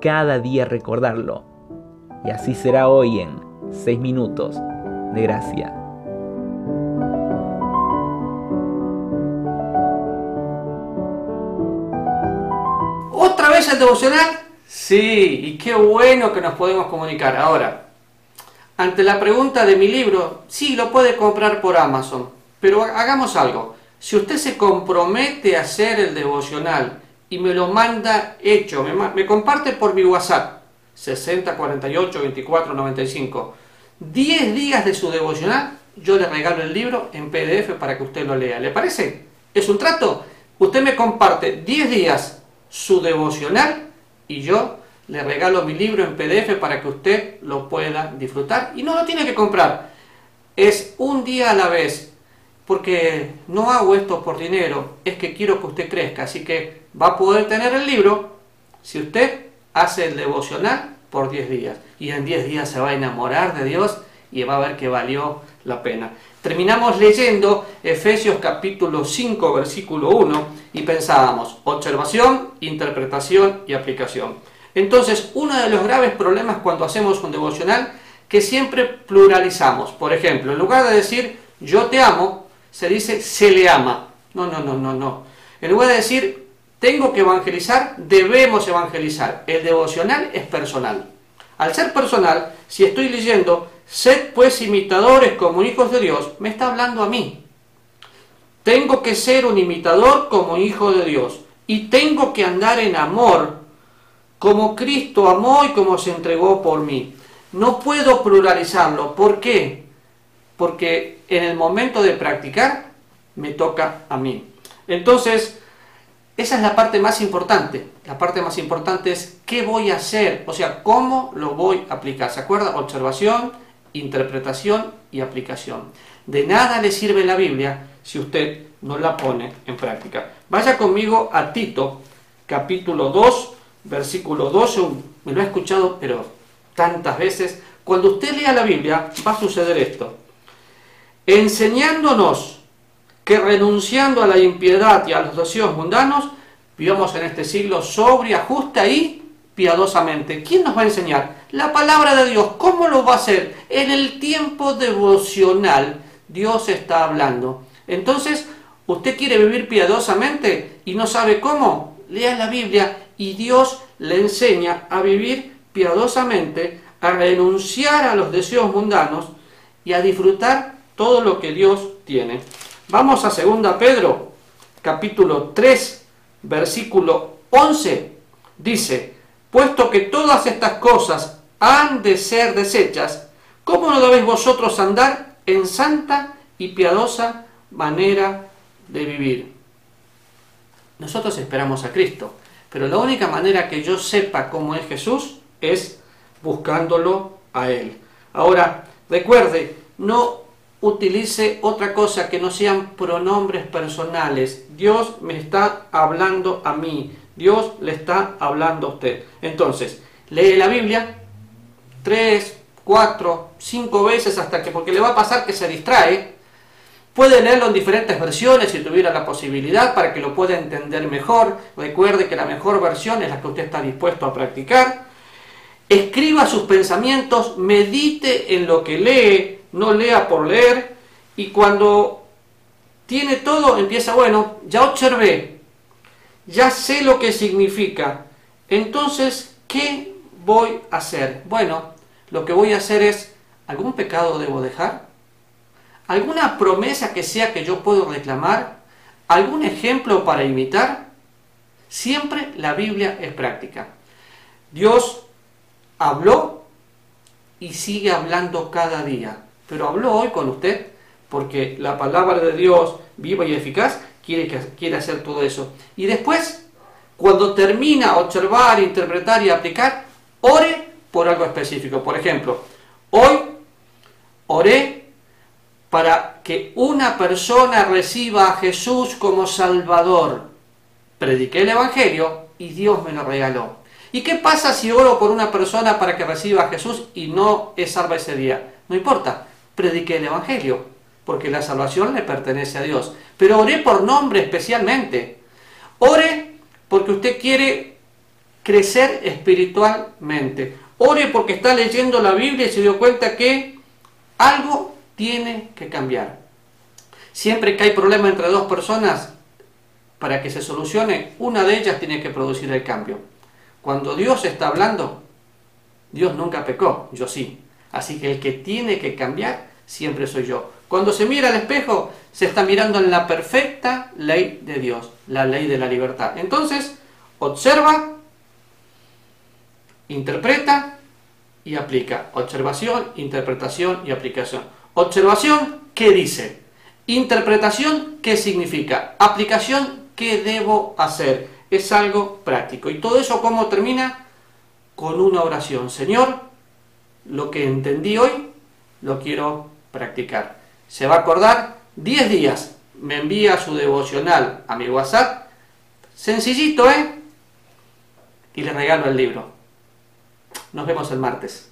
cada día recordarlo. Y así será hoy en 6 minutos de gracia. ¿Otra vez el devocional? Sí, y qué bueno que nos podemos comunicar. Ahora, ante la pregunta de mi libro, sí, lo puede comprar por Amazon, pero hagamos algo. Si usted se compromete a hacer el devocional y me lo manda hecho, me, comparte por mi WhatsApp, 60 48 24 95, 10 días de su devocional, yo le regalo el libro en PDF para que usted lo lea. ¿Le parece? ¿Es un trato? Usted me comparte 10 días su devocional y yo le regalo mi libro en PDF para que usted lo pueda disfrutar y no lo tiene que comprar. Es un día a la vez, porque no hago esto por dinero, es que quiero que usted crezca, así que va a poder tener el libro si usted hace el devocional por 10 días y en 10 días se va a enamorar de Dios y va a ver que valió la pena. Terminamos leyendo Efesios capítulo 5 versículo 1 y pensábamos observación, interpretación y aplicación. Entonces, uno de los graves problemas cuando hacemos un devocional, que siempre pluralizamos. Por ejemplo, en lugar de decir yo te amo, se dice se le ama. No, no, no, no, no. En lugar de decir tengo que evangelizar, debemos evangelizar. El devocional es personal. Al ser personal, si estoy leyendo, sed pues imitadores como hijos de Dios, me está hablando a mí. Tengo que ser un imitador como hijo de Dios. Y tengo que andar en amor como Cristo amó y como se entregó por mí. No puedo pluralizarlo. ¿Por qué? Porque en el momento de practicar me toca a mí. Entonces, esa es la parte más importante. La parte más importante es qué voy a hacer, o sea, cómo lo voy a aplicar. ¿Se acuerda? Observación, interpretación y aplicación. De nada le sirve la Biblia si usted no la pone en práctica. Vaya conmigo a Tito, capítulo 2, versículo 12, me lo ha escuchado, pero tantas veces. Cuando usted lea la Biblia, va a suceder esto. Enseñándonos que renunciando a la impiedad y a los deseos mundanos, vivamos en este siglo sobria, justa y piadosamente. ¿Quién nos va a enseñar? La palabra de Dios. ¿Cómo lo va a hacer? En el tiempo devocional, Dios está hablando. Entonces, ¿usted quiere vivir piadosamente y no sabe cómo? Lea la Biblia y Dios le enseña a vivir piadosamente, a renunciar a los deseos mundanos y a disfrutar todo lo que Dios tiene. Vamos a 2 Pedro, capítulo 3, versículo 11. Dice, puesto que todas estas cosas han de ser desechas, ¿cómo no debéis vosotros andar en santa y piadosa manera de vivir? Nosotros esperamos a Cristo. Pero la única manera que yo sepa cómo es Jesús es buscándolo a Él. Ahora, recuerde, no utilice otra cosa que no sean pronombres personales. Dios me está hablando a mí. Dios le está hablando a usted. Entonces, lee la Biblia tres, cuatro, cinco veces hasta que, porque le va a pasar que se distrae, Puede leerlo en diferentes versiones si tuviera la posibilidad para que lo pueda entender mejor. Recuerde que la mejor versión es la que usted está dispuesto a practicar. Escriba sus pensamientos, medite en lo que lee, no lea por leer. Y cuando tiene todo, empieza, bueno, ya observé, ya sé lo que significa. Entonces, ¿qué voy a hacer? Bueno, lo que voy a hacer es, ¿algún pecado debo dejar? ¿Alguna promesa que sea que yo puedo reclamar? ¿Algún ejemplo para imitar? Siempre la Biblia es práctica. Dios habló y sigue hablando cada día. Pero habló hoy con usted porque la palabra de Dios, viva y eficaz, quiere, quiere hacer todo eso. Y después, cuando termina observar, interpretar y aplicar, Ore por algo específico. Por ejemplo, hoy oré para que una persona reciba a Jesús como Salvador. Prediqué el Evangelio y Dios me lo regaló. ¿Y qué pasa si oro por una persona para que reciba a Jesús y no es salva ese día? No importa, prediqué el Evangelio, porque la salvación le pertenece a Dios. Pero oré por nombre especialmente. Ore porque usted quiere crecer espiritualmente. Ore porque está leyendo la Biblia y se dio cuenta que algo tiene que cambiar. Siempre que hay problema entre dos personas, para que se solucione, una de ellas tiene que producir el cambio. Cuando Dios está hablando, Dios nunca pecó, yo sí. Así que el que tiene que cambiar siempre soy yo. Cuando se mira al espejo, se está mirando en la perfecta ley de Dios, la ley de la libertad. Entonces, observa, interpreta y aplica. Observación, interpretación y aplicación. Observación, ¿qué dice? Interpretación, ¿qué significa? Aplicación, ¿qué debo hacer? Es algo práctico. ¿Y todo eso cómo termina? Con una oración. Señor, lo que entendí hoy, lo quiero practicar. Se va a acordar 10 días. Me envía su devocional a mi WhatsApp. Sencillito, ¿eh? Y le regalo el libro. Nos vemos el martes.